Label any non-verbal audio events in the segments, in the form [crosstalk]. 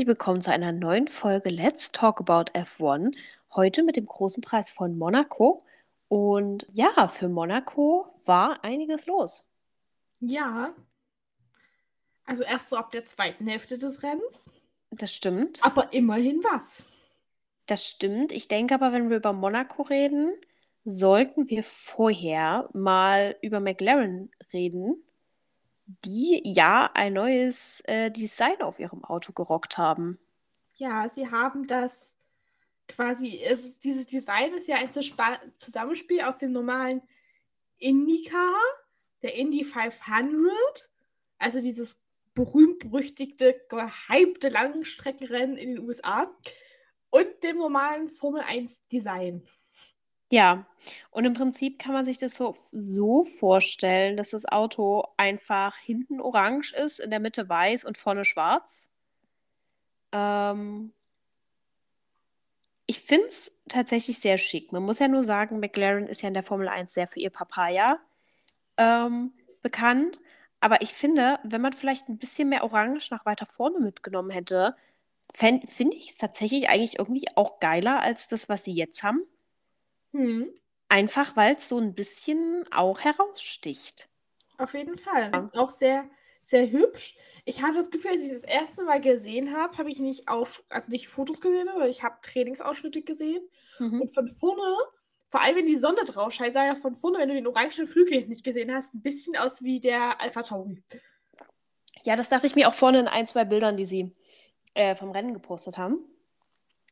Herzlich willkommen zu einer neuen Folge Let's Talk About F1. Heute mit dem großen Preis von Monaco. Und ja, für Monaco war einiges los. Ja. Also erst so ab der zweiten Hälfte des Rennens. Das stimmt. Aber immerhin was. Das stimmt. Ich denke aber, wenn wir über Monaco reden, sollten wir vorher mal über McLaren reden, die ja ein neues äh, Design auf ihrem Auto gerockt haben. Ja, sie haben das quasi, ist, dieses Design ist ja ein Zusammenspiel aus dem normalen IndyCar, der Indy 500, also dieses berühmt-berüchtigte, gehypte Langstreckenrennen in den USA und dem normalen Formel 1 Design. Ja, und im Prinzip kann man sich das so, so vorstellen, dass das Auto einfach hinten orange ist, in der Mitte weiß und vorne schwarz. Ähm, ich finde es tatsächlich sehr schick. Man muss ja nur sagen, McLaren ist ja in der Formel 1 sehr für ihr Papaya ähm, bekannt. Aber ich finde, wenn man vielleicht ein bisschen mehr Orange nach weiter vorne mitgenommen hätte, finde ich es tatsächlich eigentlich irgendwie auch geiler als das, was sie jetzt haben. Hm. Einfach weil es so ein bisschen auch heraussticht. Auf jeden Fall. Ja. Ist auch sehr, sehr hübsch. Ich hatte das Gefühl, als ich das erste Mal gesehen habe, habe ich nicht auf, also nicht Fotos gesehen, aber ich habe Trainingsausschnitte gesehen. Mhm. Und von vorne, vor allem wenn die Sonne drauf scheint, sah ja von vorne, wenn du den orangen Flügel nicht gesehen hast, ein bisschen aus wie der Alpha Tauri. Ja, das dachte ich mir auch vorne in ein, zwei Bildern, die sie äh, vom Rennen gepostet haben.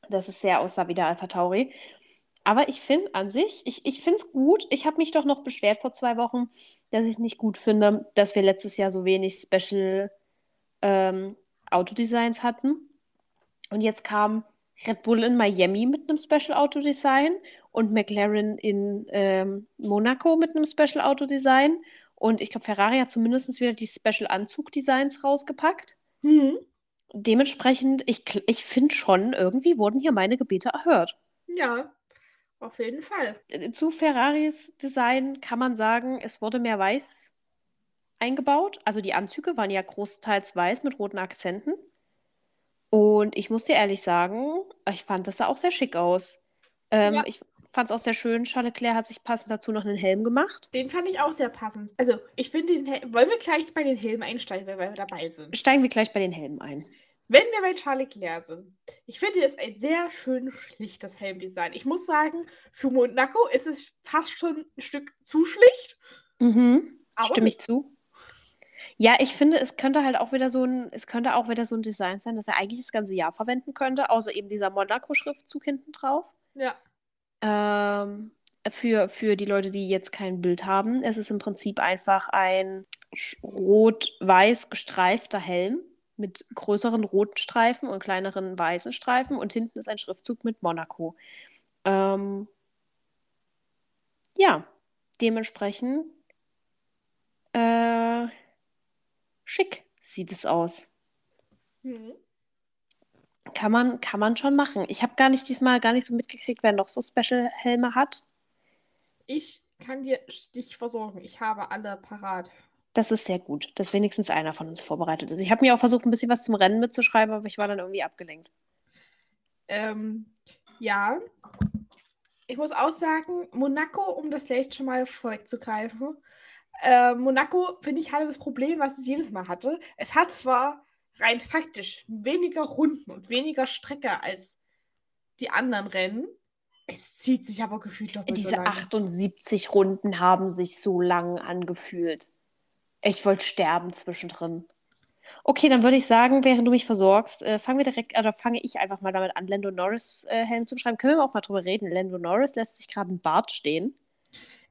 Dass es sehr aussah wie der Alpha Tauri. Aber ich finde an sich, ich, ich finde es gut. Ich habe mich doch noch beschwert vor zwei Wochen, dass ich es nicht gut finde, dass wir letztes Jahr so wenig Special ähm, Autodesigns hatten. Und jetzt kam Red Bull in Miami mit einem Special Autodesign und McLaren in ähm, Monaco mit einem Special Autodesign. Und ich glaube, Ferrari hat zumindest wieder die Special Anzug-Designs rausgepackt. Mhm. Dementsprechend, ich, ich finde schon, irgendwie wurden hier meine Gebete erhört. Ja, auf jeden Fall. Äh, zu Ferraris Design kann man sagen, es wurde mehr weiß eingebaut. Also die Anzüge waren ja großteils weiß mit roten Akzenten. Und ich muss dir ehrlich sagen, ich fand das sah auch sehr schick aus. Ähm, ja. Ich fand es auch sehr schön. Charles Leclerc hat sich passend dazu noch einen Helm gemacht. Den fand ich auch sehr passend. Also, ich finde den Helm. Wollen wir gleich bei den Helmen einsteigen, weil wir dabei sind? Steigen wir gleich bei den Helmen ein. Wenn wir bei Charlie Claire sind, ich finde es ein sehr schön schlichtes Helmdesign. Ich muss sagen, für Monaco ist es fast schon ein Stück zu schlicht. Mhm. Stimme ich zu. Ja, ich finde, es könnte halt auch wieder so ein, es könnte auch wieder so ein Design sein, dass er eigentlich das ganze Jahr verwenden könnte, außer eben dieser Monaco-Schriftzug hinten drauf. Ja. Ähm, für, für die Leute, die jetzt kein Bild haben, es ist im Prinzip einfach ein rot-weiß gestreifter Helm mit größeren roten Streifen und kleineren weißen Streifen und hinten ist ein Schriftzug mit Monaco. Ähm, ja, dementsprechend äh, schick sieht es aus. Mhm. Kann man, kann man schon machen. Ich habe gar nicht diesmal gar nicht so mitgekriegt, wer noch so Special-Helme hat. Ich kann dir dich versorgen. Ich habe alle parat. Das ist sehr gut, dass wenigstens einer von uns vorbereitet ist. Ich habe mir auch versucht, ein bisschen was zum Rennen mitzuschreiben, aber ich war dann irgendwie abgelenkt. Ähm, ja. Ich muss auch sagen, Monaco, um das gleich schon mal vorwegzugreifen, äh, Monaco, finde ich, hatte das Problem, was es jedes Mal hatte. Es hat zwar rein faktisch weniger Runden und weniger Strecke als die anderen Rennen. Es zieht sich aber gefühlt doppelt Diese so lange. 78 Runden haben sich so lang angefühlt. Ich wollte sterben zwischendrin. Okay, dann würde ich sagen, während du mich versorgst, äh, fangen wir direkt, oder fange ich einfach mal damit an, Lando Norris äh, Helm zu beschreiben. Können wir auch mal drüber reden? Lando Norris lässt sich gerade ein Bart stehen.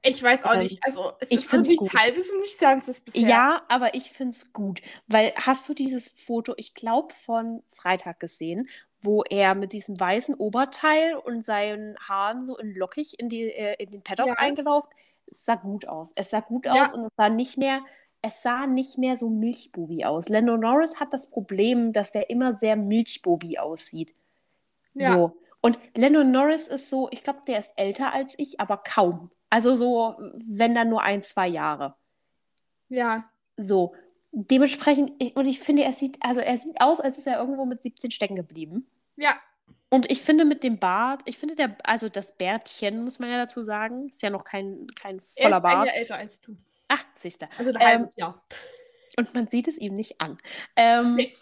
Ich weiß auch ähm, nicht. Also, es ich ist nichts halbes und nichts Ganzes bisher. Ja, aber ich finde es gut. Weil hast du dieses Foto, ich glaube, von Freitag gesehen, wo er mit diesem weißen Oberteil und seinen Haaren so in lockig in, die, äh, in den Paddock ja. eingelaufen? Es sah gut aus. Es sah gut ja. aus und es sah nicht mehr es sah nicht mehr so Milchbubi aus. Lando Norris hat das Problem, dass der immer sehr Milchbubi aussieht. Ja. So. Und Lando Norris ist so, ich glaube, der ist älter als ich, aber kaum. Also so, wenn dann nur ein, zwei Jahre. Ja. So. Dementsprechend, ich- und ich finde, er sieht, also er sieht aus, als ist er irgendwo mit 17 stecken geblieben. Ja, Und ich finde mit dem Bart, ich finde der, also das Bärtchen, muss man ja dazu sagen, ist ja noch kein, kein er voller ist ein Bart. Jahr älter als du. Ah, siehst du. Also ein Ähm, halbes Jahr. Und man sieht es ihm nicht an. Ähm, Nee.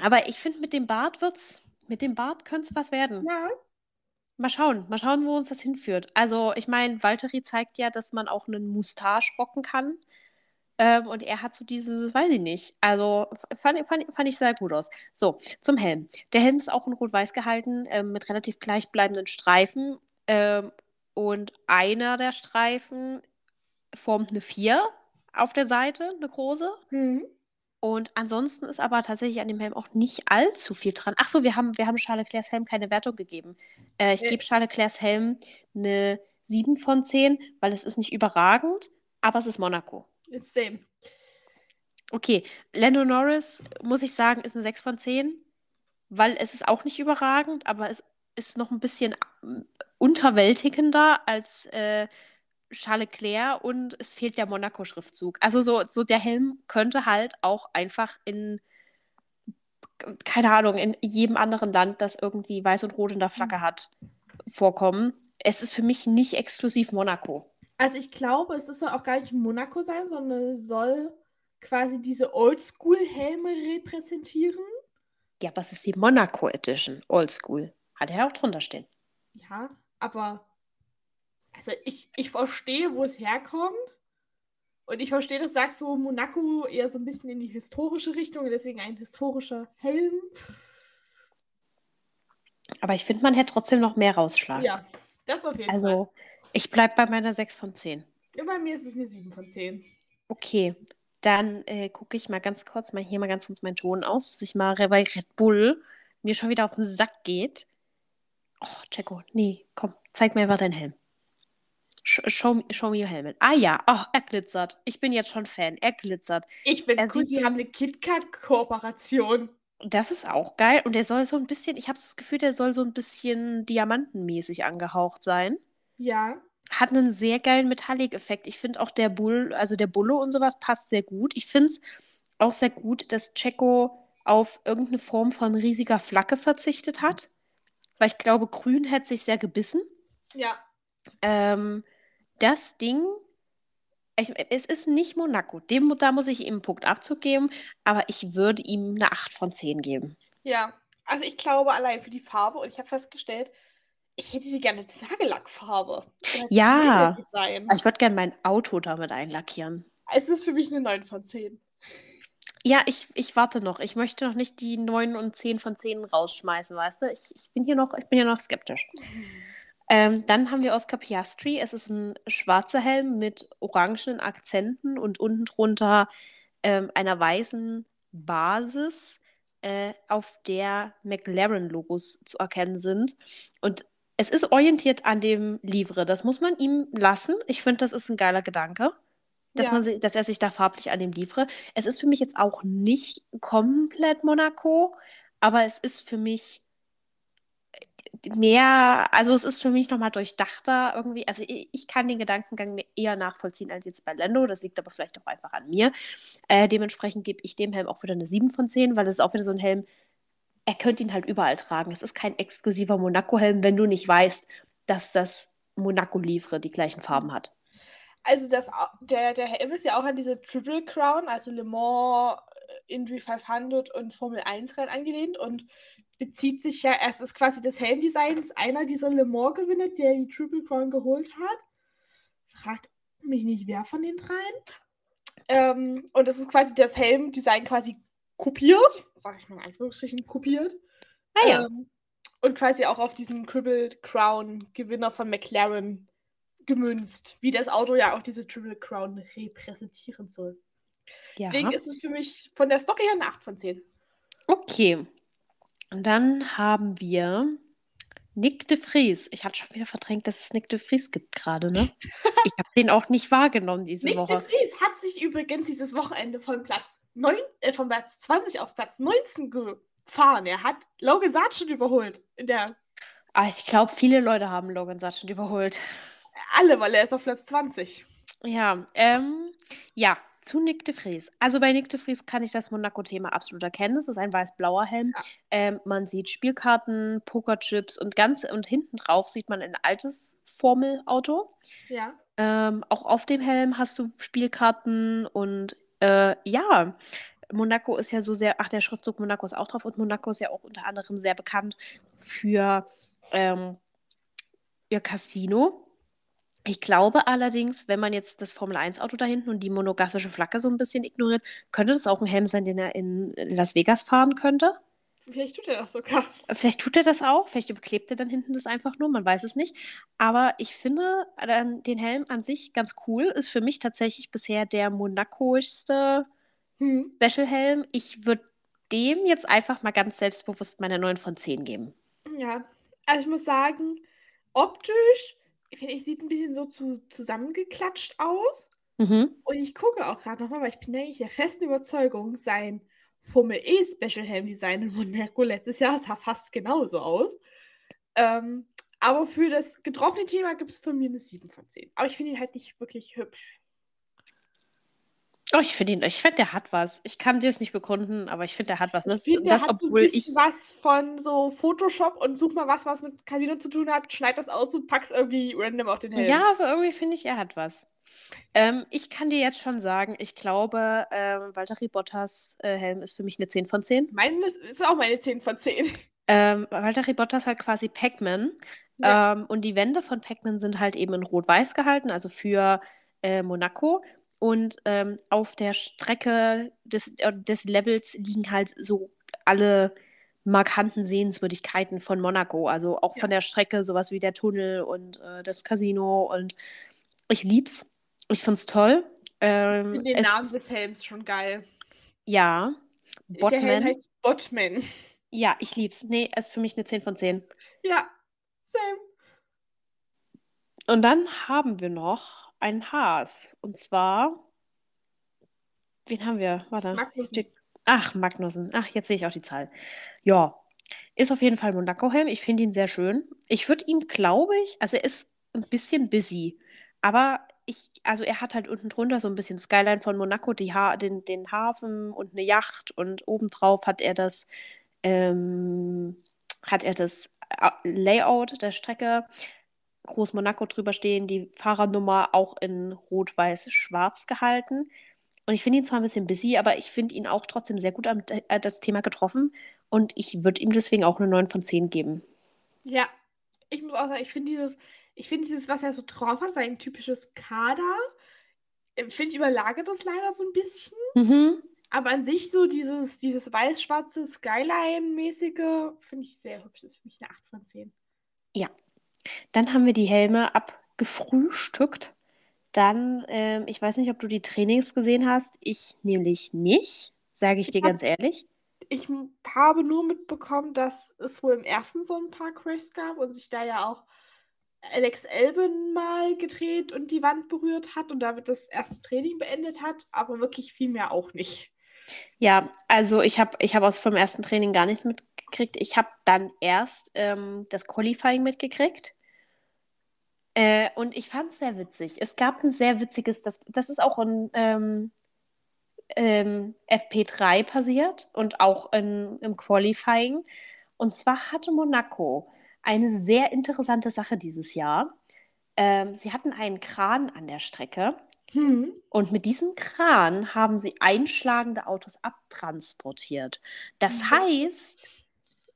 Aber ich finde, mit dem Bart wird's, mit dem Bart könnte es was werden. Ja. Mal schauen, mal schauen, wo uns das hinführt. Also, ich meine, Valtteri zeigt ja, dass man auch einen Moustache rocken kann. Ähm, und er hat so diese, weiß ich nicht. Also, fand, fand, fand ich sehr gut aus. So, zum Helm. Der Helm ist auch in Rot-Weiß gehalten, ähm, mit relativ gleichbleibenden Streifen. Ähm, und einer der Streifen formt eine 4 auf der Seite, eine große. Mhm. Und ansonsten ist aber tatsächlich an dem Helm auch nicht allzu viel dran. Ach so, wir haben, wir haben Charles Leclercs Helm keine Wertung gegeben. Äh, ich Nee. gebe Charles Leclercs Helm eine 7 von 10, weil es ist nicht überragend, aber es ist Monaco. Ist same. Okay, Lando Norris, muss ich sagen, ist eine 6 von 10, weil es ist auch nicht überragend, aber es ist noch ein bisschen ähm, unterwältigender als äh, Charles Leclerc und es fehlt der Monaco-Schriftzug. Also so, so der Helm könnte halt auch einfach in, keine Ahnung, in jedem anderen Land, das irgendwie weiß und rot in der Flagge hat, vorkommen. Es ist für mich nicht exklusiv Monaco. Also ich glaube, es soll auch gar nicht Monaco sein, sondern es soll quasi diese Oldschool-Helme repräsentieren. Ja, was ist die Monaco Edition? Oldschool. Hat er auch drunter stehen. Ja, aber also ich, ich verstehe, wo es herkommt. Und ich verstehe, dass du sagst so Monaco eher so ein bisschen in die historische Richtung und deswegen ein historischer Helm. Aber ich finde, man hätte trotzdem noch mehr rausschlagen. Ja, das auf jeden Fall. Also, ich bleibe bei meiner 6 von 10. Ja, bei mir ist es eine 7 von 10. Okay, dann äh, gucke ich mal ganz kurz, mal hier mal ganz kurz meinen Ton aus, dass ich mal bei Red Bull mir schon wieder auf den Sack geht. Oh, Checo, nee, komm, zeig mir mal deinen Helm. Sh show, me- show me your helmet. Ah ja, oh, er glitzert. Ich bin jetzt schon Fan. Er glitzert. Ich Er cool, sie haben eine KitKat-Kooperation. Das ist auch geil. Und der soll so ein bisschen, ich habe das Gefühl, der soll so ein bisschen diamantenmäßig angehaucht sein. Ja. Hat einen sehr geilen Metallic-Effekt. Ich finde auch der Bull, also der Bulle und sowas passt sehr gut. Ich finde es auch sehr gut, dass Checo auf irgendeine Form von riesiger Flagge verzichtet hat. Weil ich glaube, Grün hätte sich sehr gebissen. Ja. Ähm, das Ding, ich, es ist nicht Monaco. Dem, da muss ich ihm einen Punkt Abzug geben, aber ich würde ihm eine 8 von 10 geben. Ja. Also ich glaube allein für die Farbe und ich habe festgestellt, ich hätte sie gerne als Nagellackfarbe. Ja. Ich würde gerne mein Auto damit einlackieren. Es ist für mich eine 9 von 10. Ja, ich, ich warte noch. Ich möchte noch nicht die 9 und 10 von 10 rausschmeißen, weißt du? Ich, ich bin hier noch, ich bin hier noch skeptisch. [laughs] Ähm, dann haben wir Oscar Piastri. Es ist ein schwarzer Helm mit orangenen Akzenten und unten drunter ähm, einer weißen Basis, äh, auf der McLaren-Logos zu erkennen sind. Und es ist orientiert an dem Livre. Das muss man ihm lassen. Ich finde, das ist ein geiler Gedanke. Dass, Ja. man, dass er sich da farblich an dem Livre. Es ist für mich jetzt auch nicht komplett Monaco, aber es ist für mich mehr, also es ist für mich nochmal durchdachter irgendwie. Also ich, ich kann den Gedankengang mir eher nachvollziehen als jetzt bei Lando. Das liegt aber vielleicht auch einfach an mir. Äh, dementsprechend gebe ich dem Helm auch wieder eine 7 von 10, weil es ist auch wieder so ein Helm, er könnte ihn halt überall tragen. Es ist kein exklusiver Monaco-Helm, wenn du nicht weißt, dass das Monaco-Livre die gleichen Farben hat. Also das, der, der Helm ist ja auch an diese Triple Crown, also Le Mans, äh, Indy 500 und Formel 1 Rennen angelehnt und bezieht sich ja, es ist quasi das Helmdesign ist einer dieser Le Mans Gewinner, der die Triple Crown geholt hat. Fragt mich nicht, wer von den dreien. Ähm, und es ist quasi das Helmdesign quasi kopiert, sag ich mal in Anführungsstrichen, kopiert. Ah ja. Ähm, und quasi auch auf diesen Triple Crown Gewinner von McLaren gemünzt, wie das Auto ja auch diese Triple Crown repräsentieren soll. Deswegen ja. ist es für mich von der Story her eine 8 von 10. Okay. Und dann haben wir Nick de Vries. Ich hatte schon wieder verdrängt, dass es Nick de Vries gibt gerade, ne? [laughs] Ich habe den auch nicht wahrgenommen diese Nick de Woche. Vries hat sich übrigens dieses Wochenende von Platz, 9, äh, von Platz 20 auf Platz 19 gefahren. Er hat Logan Sargent überholt. In der, Ah, ich glaube, viele Leute haben Logan Sargent überholt. alle, weil er ist auf Platz 20. Ja, ähm, ja, zu Nick de Vries. Also bei Nick de Vries kann ich das Monaco-Thema absolut erkennen. Es ist ein weiß-blauer Helm. Ja. Ähm, man sieht Spielkarten, Pokerchips und ganz und hinten drauf sieht man ein altes Formelauto. Ja. Ähm, auch auf dem Helm hast du Spielkarten und äh, ja, Monaco ist ja so sehr, ach, der Schriftzug Monaco ist auch drauf und Monaco ist ja auch unter anderem sehr bekannt für ähm, ihr Casino. Ich glaube allerdings, wenn man jetzt das Formel-1-Auto da hinten und die monogassische Flagge so ein bisschen ignoriert, könnte das auch ein Helm sein, den er in Las Vegas fahren könnte. Vielleicht tut er das sogar. Vielleicht tut er das auch, vielleicht überklebt er dann hinten das einfach nur, man weiß es nicht. Aber ich finde äh, den Helm an sich ganz cool. Ist für mich tatsächlich bisher der monacoischste Hm. Special-Helm. Ich würde dem jetzt einfach mal ganz selbstbewusst meine 9 von 10 geben. Ja. Also ich muss sagen, optisch, finde ich, sieht ein bisschen so zu, zusammengeklatscht aus. Mhm. Und ich gucke auch gerade nochmal, weil ich bin eigentlich der festen Überzeugung, sein Formel E Special Helm Design in Monaco letztes Jahr sah fast genauso aus. Ähm, aber für das getroffene Thema gibt es von mir eine 7 von 10. Aber ich finde ihn halt nicht wirklich hübsch. Oh, ich finde ihn, ich finde, der hat was. Ich kann dir es nicht begründen, aber ich finde, der hat was. Ich Das, finde, das der hat so ein obwohl bisschen ich. was von so Photoshop und such mal was, was mit Casino zu tun hat, schneid das aus und pack's irgendwie random auf den Helm. Ja, aber irgendwie finde ich, er hat was. Ähm, ich kann dir jetzt schon sagen, ich glaube, ähm, Valtteri Bottas äh, Helm ist für mich eine 10 von 10. Meine ist, ist auch meine 10 von 10. Ähm, Valtteri Bottas hat quasi Pac-Man. Ja. Ähm, und die Wände von Pac-Man sind halt eben in Rot-Weiß gehalten, also für äh, Monaco. Und ähm, auf der Strecke des, äh, des Levels liegen halt so alle markanten Sehenswürdigkeiten von Monaco. Also auch Ja. von der Strecke, sowas wie der Tunnel und äh, das Casino. Und ich lieb's. Ich find's toll. Ich Ähm, finde den Namen des Helms schon geil. ja, Der Helm Botman. heißt Botman. Ja, ich lieb's. Nee, ist für mich eine 10 von 10. Ja, same. Und dann haben wir noch einen Haas. Und zwar, wen haben wir? Warte. Magnussen. Ach, Magnussen. Ach, jetzt sehe ich auch die Zahl. Ja, ist auf jeden Fall Monaco-Helm. Ich finde ihn sehr schön. Ich würde ihn, glaube ich, also er ist ein bisschen busy, aber ich, also er hat halt unten drunter so ein bisschen Skyline von Monaco, ha den, den Hafen und eine Yacht und obendrauf hat er das, ähm, hat er das äh, Layout der Strecke, Groß Monaco drüber stehen, die Fahrernummer auch in Rot-Weiß-Schwarz gehalten. Und ich finde ihn zwar ein bisschen busy, aber ich finde ihn auch trotzdem sehr gut am äh, das Thema getroffen. Und ich würde ihm deswegen auch eine 9 von 10 geben. Ja, ich muss auch sagen, ich finde dieses, ich finde dieses, was er so drauf hat, sein typisches Kader, äh, finde ich überlagert das leider so ein bisschen. Mhm. Aber an sich so dieses, dieses weiß-schwarze Skyline-mäßige finde ich sehr hübsch. Das ist für mich eine 8 von 10. Dann haben wir die Helme abgefrühstückt. Dann, ähm, ich weiß nicht, ob du die Trainings gesehen hast. Ich nämlich nicht, sage ich dir Ich hab- ganz ehrlich. Ich habe nur mitbekommen, dass es wohl im ersten so ein paar Crashs gab und sich da ja auch Alex Albon mal gedreht und die Wand berührt hat und damit das erste Training beendet hat, aber wirklich viel mehr auch nicht. Ja, also ich habe ich hab aus vom ersten Training gar nichts mitgekriegt. Ich habe dann erst ähm, das Qualifying mitgekriegt. Äh, und ich fand es sehr witzig. Es gab ein sehr witziges, das, das ist auch in ähm, ähm, FP3 passiert und auch in, im Qualifying. Und zwar hatte Monaco eine sehr interessante Sache dieses Jahr. Ähm, sie hatten einen Kran an der Strecke. Hm. Und mit diesem Kran haben sie einschlagende Autos abtransportiert. Das Mhm. heißt,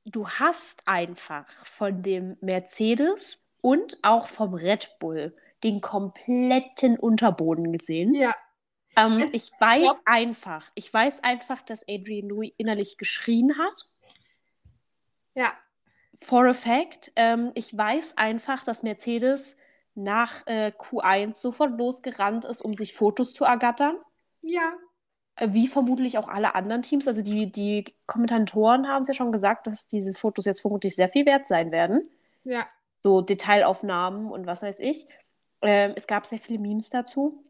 du hast einfach von dem Mercedes und auch vom Red Bull den kompletten Unterboden gesehen. Ja, Ähm, ich weiß glaub- einfach, ich weiß einfach, dass Adrian Newey innerlich geschrien hat. ja, For a fact. Ähm, ich weiß einfach, dass Mercedes nach äh, Q1 sofort losgerannt ist, um sich Fotos zu ergattern. ja. Äh, Wie vermutlich auch alle anderen Teams. Also die, die Kommentatoren haben es ja schon gesagt, dass diese Fotos jetzt vermutlich sehr viel wert sein werden. Ja, So Detailaufnahmen und was weiß ich. Ähm, es gab sehr viele Memes dazu.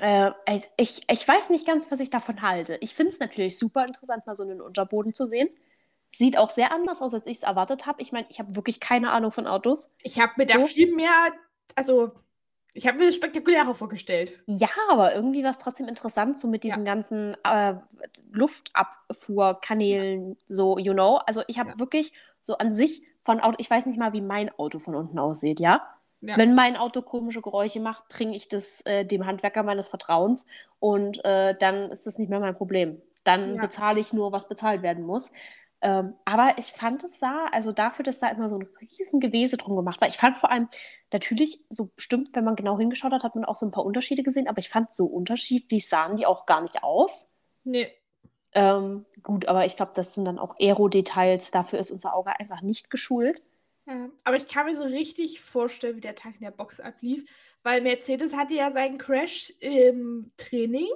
Äh, ich, ich, ich weiß nicht ganz, was ich davon halte. Ich finde es natürlich super interessant, mal so einen Unterboden zu sehen. Sieht auch sehr anders aus, als ich es erwartet habe. Ich meine, ich habe wirklich keine Ahnung von Autos. ich habe mir da So. viel mehr, also Ich habe mir das spektakulärer vorgestellt. Ja, aber irgendwie war es trotzdem interessant, so mit diesen ja. ganzen äh, Luftabfuhrkanälen, so, you know. Also ich habe ja. wirklich so an sich von Auto, ich weiß nicht mal, wie mein Auto von unten aussieht, ja? ja. Wenn mein Auto komische Geräusche macht, bringe ich das äh, dem Handwerker meines Vertrauens und äh, dann ist das nicht mehr mein Problem. Dann bezahle ich nur, was bezahlt werden muss. Ähm, aber ich fand es sah, also dafür, dass da immer so ein riesen Gewese drum gemacht war. Ich fand vor allem, natürlich, so bestimmt, wenn man genau hingeschaut hat, hat man auch so ein paar Unterschiede gesehen, aber ich fand so unterschiedlich sahen die auch gar nicht aus. Nee. Ähm, gut, aber ich glaube, das sind dann auch Aero-Details. Dafür ist unser Auge einfach nicht geschult. Ja, aber ich kann mir so richtig vorstellen, wie der Tag in der Box ablief, weil Mercedes hatte ja seinen Crash im Training.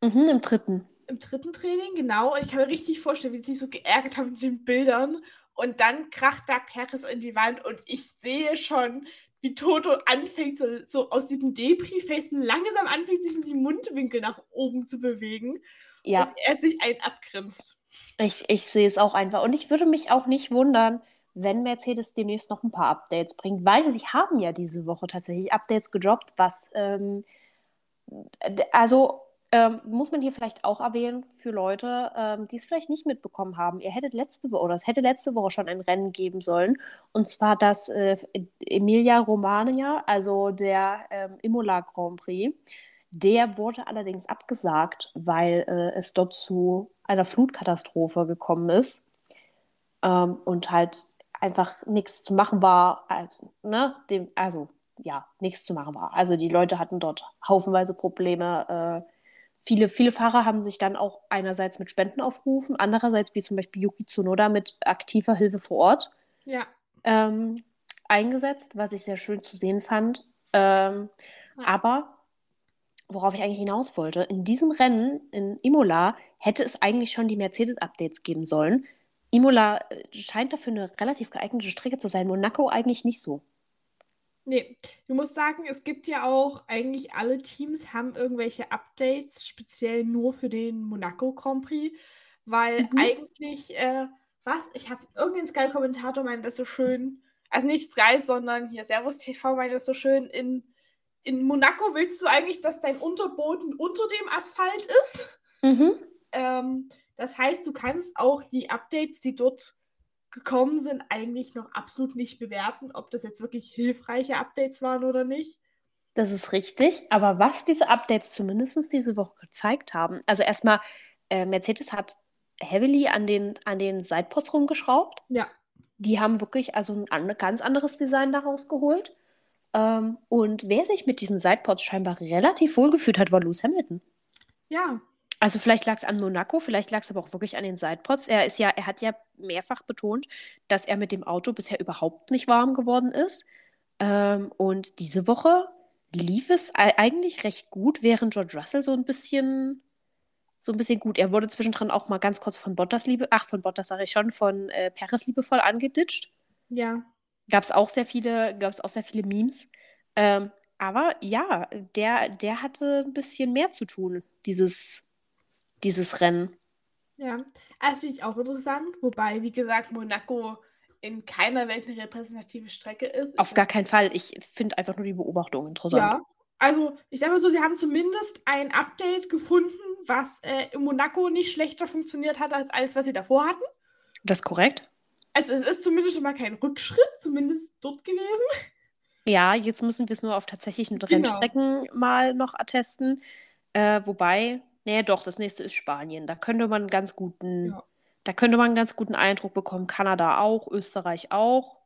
Mhm, im dritten im dritten Training, genau. Und ich kann mir richtig vorstellen, wie sie sich so geärgert haben mit den Bildern. Und dann kracht da Peres in die Wand und ich sehe schon, wie Toto anfängt, so, so aus diesem Depri-Face langsam anfängt, sich so die Mundwinkel nach oben zu bewegen. Ja. Und er sich einen abgrinst. Ich, ich sehe es auch einfach. Und ich würde mich auch nicht wundern, wenn Mercedes demnächst noch ein paar Updates bringt, weil sie haben ja diese Woche tatsächlich Updates gedroppt, was ähm, also ähm, muss man hier vielleicht auch erwähnen für Leute, ähm, die es vielleicht nicht mitbekommen haben. Ihr hättet letzte Woche oder es hätte letzte Woche schon ein Rennen geben sollen. Und zwar das äh, Emilia Romagna, also der ähm, Imola Grand Prix. Der wurde allerdings abgesagt, weil äh, es dort zu einer Flutkatastrophe gekommen ist. Ähm, und halt einfach nichts zu machen war. Also, ne, dem, also ja, nichts zu machen war. Also die Leute hatten dort haufenweise Probleme. Äh, viele, viele Fahrer haben sich dann auch einerseits mit Spenden aufgerufen, andererseits wie zum Beispiel Yuki Tsunoda mit aktiver Hilfe vor Ort ja. ähm, eingesetzt, was ich sehr schön zu sehen fand. Ähm, ja. Aber worauf ich eigentlich hinaus wollte, in diesem Rennen in Imola hätte es eigentlich schon die Mercedes-Updates geben sollen. Imola äh, scheint dafür eine relativ geeignete Strecke zu sein, Monaco eigentlich nicht so. Nee, du musst sagen, es gibt ja auch, eigentlich alle Teams haben irgendwelche Updates, speziell nur für den Monaco Grand Prix, weil mhm. eigentlich, äh, was? Ich habe irgendein Sky-Kommentator meint das so schön, also nicht Sky, sondern hier Servus TV meint das so schön, in, in Monaco willst du eigentlich, dass dein Unterboden unter dem Asphalt ist. Mhm. Ähm, das heißt, du kannst auch die Updates, die dort gekommen sind, eigentlich noch absolut nicht bewerten, ob das jetzt wirklich hilfreiche Updates waren oder nicht. Das ist richtig, aber was diese Updates zumindest diese Woche gezeigt haben, also erstmal, äh, Mercedes hat heavily an den, an den Sidepods rumgeschraubt. Ja. Die haben wirklich also ein ganz anderes Design daraus geholt. Ähm, und wer sich mit diesen Sidepods scheinbar relativ wohl gefühlt hat, war Lewis Hamilton. Ja, also vielleicht lag es an Monaco, vielleicht lag es aber auch wirklich an den Sidepods. Er ist ja, er hat ja mehrfach betont, dass er mit dem Auto bisher überhaupt nicht warm geworden ist. Ähm, und diese Woche lief es eigentlich recht gut, während George Russell so ein bisschen so ein bisschen gut. Er wurde zwischendrin auch mal ganz kurz von Bottas Liebe, ach von Bottas sage ich schon, von äh, Perez liebevoll angeditscht. Ja. Gab es auch sehr viele, gab es auch sehr viele Memes. Ähm, aber ja, der, der hatte ein bisschen mehr zu tun, dieses dieses Rennen. Ja, das finde ich auch interessant. Wobei, wie gesagt, Monaco in keiner Welt eine repräsentative Strecke ist. Auf gar keinen Fall. Ich finde einfach nur die Beobachtung interessant. Ja, also ich sage mal so, sie haben zumindest ein Update gefunden, was äh, in Monaco nicht schlechter funktioniert hat als alles, was sie davor hatten. Das ist korrekt. Also es ist zumindest schon mal kein Rückschritt, zumindest dort gewesen. Ja, jetzt müssen wir es nur auf tatsächlichen genau. Rennstrecken mal noch attesten. Äh, wobei, Nee, doch, das nächste ist Spanien. Da könnte man einen ganz guten, ja. da könnte man einen ganz guten Eindruck bekommen. Kanada auch, Österreich auch.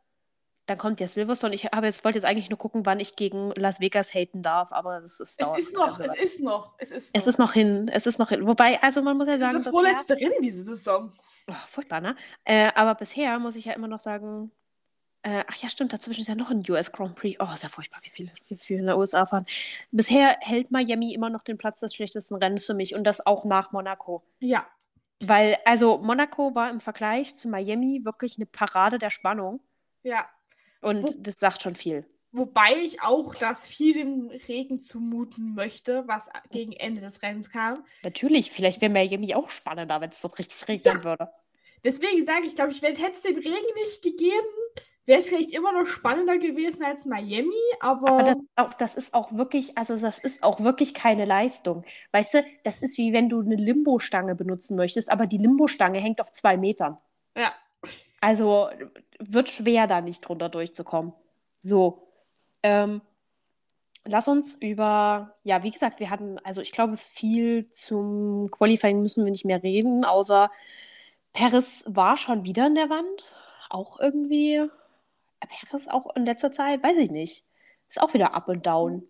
Dann kommt ja Silverstone. Ich habe jetzt, wollte jetzt eigentlich nur gucken, wann ich gegen Las Vegas haten darf, aber das ist Es ist noch, es ist noch, es ist noch. Es ist noch hin, es ist noch hin. Wobei, also man muss ja es sagen. Das ist das vorletzte Rennen diese Saison. Oh, furchtbar, ne? Äh, aber bisher muss ich ja immer noch sagen, äh, ach ja, stimmt, dazwischen ist ja noch ein US Grand Prix. Oh, ist ja furchtbar, wie viele, wie viele in der USA fahren. Bisher hält Miami immer noch den Platz des schlechtesten Rennens für mich und das auch nach Monaco. Ja. Weil, also Monaco war im Vergleich zu Miami wirklich eine Parade der Spannung. Ja. Und Wo das sagt schon viel. Wobei ich auch das viel dem Regen zumuten möchte, was gegen Ende des Rennens kam. Natürlich, vielleicht wäre Miami auch spannender, wenn es dort richtig regnen ja. würde. Deswegen sage ich, glaube ich, hätte es den Regen nicht gegeben, wäre es vielleicht immer noch spannender gewesen als Miami, aber. Aber das, auch, das ist auch wirklich, also das ist auch wirklich keine Leistung. Weißt du, das ist wie wenn du eine Limbo-Stange benutzen möchtest, aber die Limbo-Stange hängt auf zwei Metern. ja. Also wird schwer, da nicht drunter durchzukommen. So. Ähm, lass uns über, ja, wie gesagt, wir hatten, also ich glaube, viel zum Qualifying müssen wir nicht mehr reden, außer Paris war schon wieder in der Wand. Auch irgendwie, Paris auch in letzter Zeit, weiß ich nicht. Ist auch wieder up und down.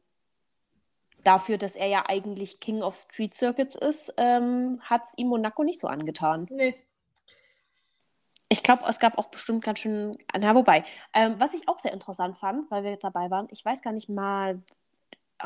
Dafür, dass er ja eigentlich King of Street Circuits ist, ähm, hat es ihm Monaco nicht so angetan. Nee. Ich glaube, es gab auch bestimmt ganz schön. Na, wobei, ähm, was ich auch sehr interessant fand, weil wir dabei waren, ich weiß gar nicht mal,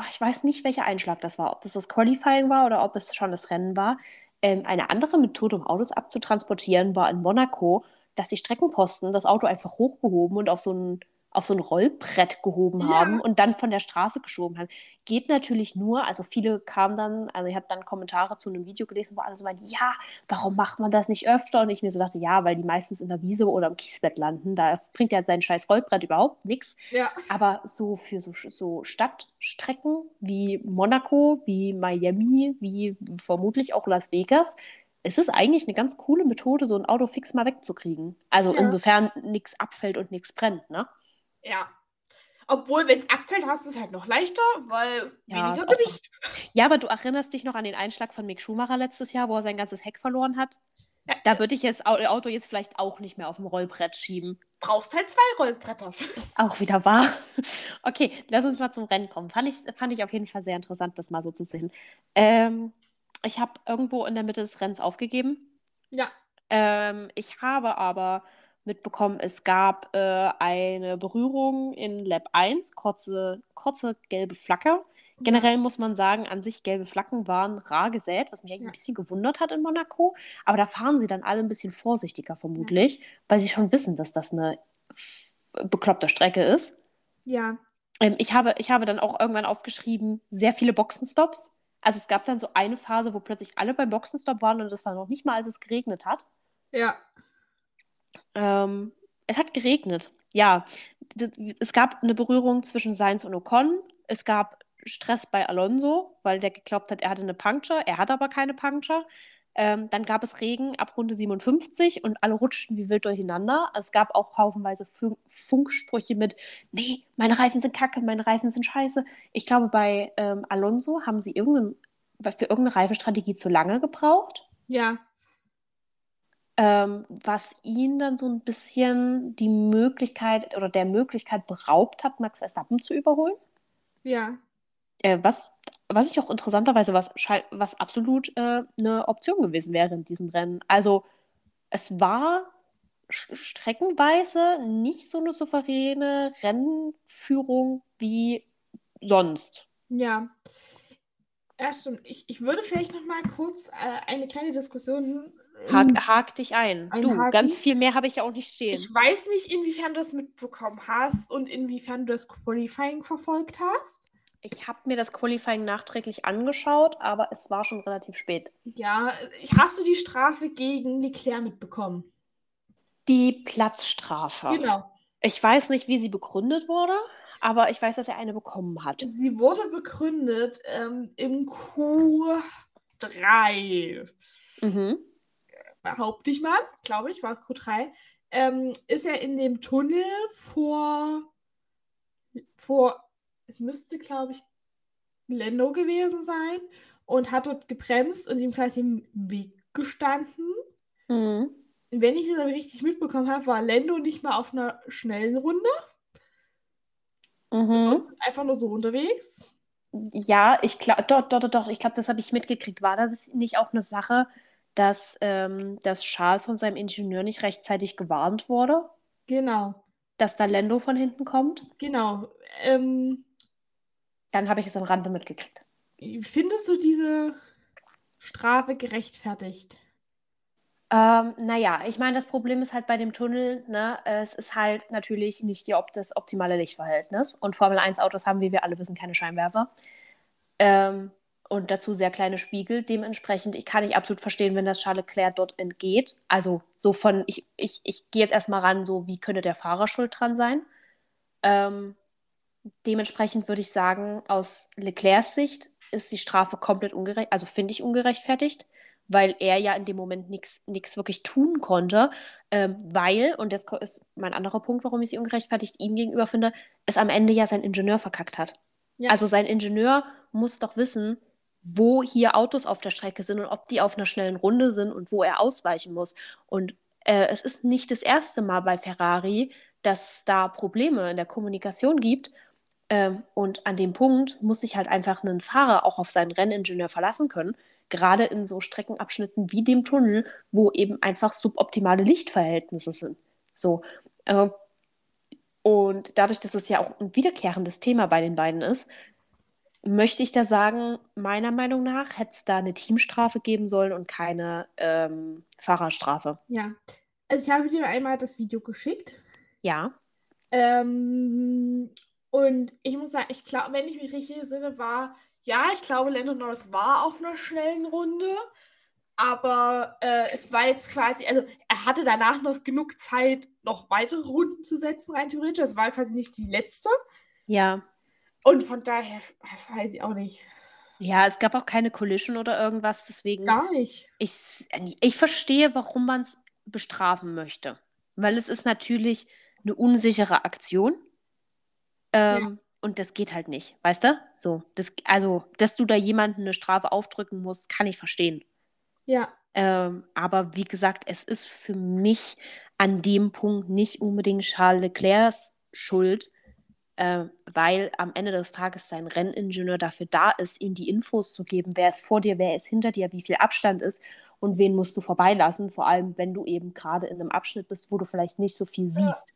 ich weiß nicht, welcher Einschlag das war, ob das das Qualifying war oder ob es schon das Rennen war. Ähm, eine andere Methode, um Autos abzutransportieren, war in Monaco, dass die Streckenposten das Auto einfach hochgehoben und auf so ein auf so ein Rollbrett gehoben Ja. haben und dann von der Straße geschoben haben. Geht natürlich nur, also viele kamen dann, also ich habe dann Kommentare zu einem Video gelesen, wo alle so meinten, ja, warum macht man das nicht öfter? Und ich mir so dachte, ja, weil die meistens in der Wiese oder im Kiesbett landen. Da bringt ja sein scheiß Rollbrett überhaupt nichts. Ja. Aber so für so, so Stadtstrecken wie Monaco, wie Miami, wie vermutlich auch Las Vegas, ist es eigentlich eine ganz coole Methode, so ein Auto fix mal wegzukriegen. Also Ja. insofern nichts abfällt und nichts brennt, ne? Ja. Obwohl, wenn es abfällt, hast du es halt noch leichter, weil Ja, weniger ist Gewicht. Ja, aber du erinnerst dich noch an den Einschlag von Mick Schumacher letztes Jahr, wo er sein ganzes Heck verloren hat? Ja. Da würde ich jetzt Au- Auto jetzt vielleicht auch nicht mehr auf dem Rollbrett schieben. Brauchst halt zwei Rollbretter. Auch wieder wahr. Okay, lass uns mal zum Rennen kommen. Fand ich, fand ich auf jeden Fall sehr interessant, das mal so zu sehen. Ähm, ich habe irgendwo in der Mitte des Rennens aufgegeben. Ja. Ähm, ich habe aber mitbekommen, es gab äh, eine Berührung in Lab 1, kurze, kurze gelbe Flagge. Generell muss man sagen, an sich gelbe Flaggen waren rar gesät, was mich eigentlich Ja. ein bisschen gewundert hat in Monaco. Aber da fahren sie dann alle ein bisschen vorsichtiger vermutlich, weil sie schon wissen, dass das eine bekloppte Strecke ist. Ja. Ähm, ich habe, ich habe dann auch irgendwann aufgeschrieben, sehr viele Boxenstops. Also es gab dann so eine Phase, wo plötzlich alle beim Boxenstopp waren und das war noch nicht mal, als es geregnet hat. Ja. Ähm, es hat geregnet. Ja, es gab eine Berührung zwischen Sainz und Ocon. Es gab Stress bei Alonso, weil der geglaubt hat, er hatte eine Puncture. Er hat aber keine Puncture. Ähm, dann gab es Regen ab Runde 57 und alle rutschten wie wild durcheinander. Es gab auch haufenweise Fun Funksprüche mit, nee, meine Reifen sind kacke, meine Reifen sind scheiße. Ich glaube, bei ähm, Alonso haben sie irgendein, für irgendeine Reifenstrategie zu lange gebraucht Ja. ähm, was ihn dann so ein bisschen die Möglichkeit oder der Möglichkeit beraubt hat, Max Verstappen zu überholen. Ja. Äh, was, was ich auch interessanterweise, was, was absolut äh, eine Option gewesen wäre in diesem Rennen. Also es war streckenweise nicht so eine souveräne Rennführung wie sonst. Ja. Ja, stimmt. Ich, ich würde vielleicht noch mal kurz äh, eine kleine Diskussion. ähm, Hak, hak dich ein. Du, Einhaken? ganz viel mehr habe ich ja auch nicht stehen. Ich weiß nicht, inwiefern du das mitbekommen hast und inwiefern du das Qualifying verfolgt hast. Ich habe mir das Qualifying nachträglich angeschaut, aber es war schon relativ spät. Ja, hast du die Strafe gegen Leclerc mitbekommen? Die Platzstrafe. Genau. Ich weiß nicht, wie sie begründet wurde, aber ich weiß, dass er eine bekommen hat. Sie wurde begründet ähm, im Q3. Mhm. behaupte ich mal, glaube ich, war es Q3, ähm, ist er in dem Tunnel vor, vor, es müsste, glaube ich, Lendo gewesen sein und hat dort gebremst und ihm quasi im Weg gestanden. Mhm. Wenn ich das aber richtig mitbekommen habe, war Lendo nicht mal auf einer schnellen Runde, Mhm. sondern einfach nur so unterwegs. Ja, ich glaube, doch, doch, doch, doch, ich glaube, das habe ich mitgekriegt. War das nicht auch eine Sache, dass, ähm, dass Charles von seinem Ingenieur nicht rechtzeitig gewarnt wurde, Genau, dass da Lando von hinten kommt? genau. Ähm, Dann habe ich es am Rande mitgekriegt. findest du diese Strafe gerechtfertigt? Ähm, naja, ich meine, das Problem ist halt bei dem Tunnel, ne, es ist halt natürlich nicht die, op das optimale Lichtverhältnis. Und Formel-1-Autos haben, wie wir alle wissen, keine Scheinwerfer. Ähm, und dazu sehr kleine Spiegel. Dementsprechend, ich kann nicht absolut verstehen, wenn das Charles Leclerc dort entgeht. Also so von, ich, ich, ich gehe jetzt erstmal ran, so wie könnte der Fahrer schuld dran sein. Ähm, dementsprechend würde ich sagen, aus Leclercs Sicht ist die Strafe komplett ungerecht, also finde ich ungerechtfertigt, weil er ja in dem Moment nichts wirklich tun konnte, ähm, weil, und das ist mein anderer Punkt, warum ich sie ungerechtfertigt ihm gegenüber finde, es am Ende ja sein Ingenieur verkackt hat. Ja. Also sein Ingenieur muss doch wissen, wo hier Autos auf der Strecke sind und ob die auf einer schnellen Runde sind und wo er ausweichen muss. Und äh, es ist nicht das erste Mal bei Ferrari, dass es da Probleme in der Kommunikation gibt. Ähm, und an dem Punkt muss sich halt einfach ein Fahrer auch auf seinen Renningenieur verlassen können. Gerade in so Streckenabschnitten wie dem Tunnel, wo eben einfach suboptimale Lichtverhältnisse sind. So. Äh, und dadurch, dass es ja auch ein wiederkehrendes Thema bei den beiden ist, möchte ich da sagen, meiner Meinung nach hätte es da eine Teamstrafe geben sollen und keine ähm, Fahrerstrafe. Ja. Also ich habe dir einmal das Video geschickt. Ja. Ähm, und ich muss sagen, ich glaube, wenn ich mich richtig entsinne, war, ja, ich glaube, Lando Norris war auf einer schnellen Runde. Aber äh, es war jetzt quasi, also er hatte danach noch genug Zeit, noch weitere Runden zu setzen, rein theoretisch. Es war quasi nicht die letzte. Ja. Und von daher weiß ich auch nicht. Ja, es gab auch keine Collision oder irgendwas, deswegen. Gar nicht. Ich, ich verstehe, warum man es bestrafen möchte. Weil es ist natürlich eine unsichere Aktion. Ähm, ja. Und das geht halt nicht, weißt du? So, das, also, dass du da jemanden eine Strafe aufdrücken musst, kann ich verstehen. Ja. Ähm, aber wie gesagt, es ist für mich an dem Punkt nicht unbedingt Charles Leclercs Schuld, äh, weil am Ende des Tages sein Renningenieur dafür da ist, ihm die Infos zu geben, wer ist vor dir, wer ist hinter dir, wie viel Abstand ist und wen musst du vorbeilassen, vor allem wenn du eben gerade in einem Abschnitt bist, wo du vielleicht nicht so viel siehst.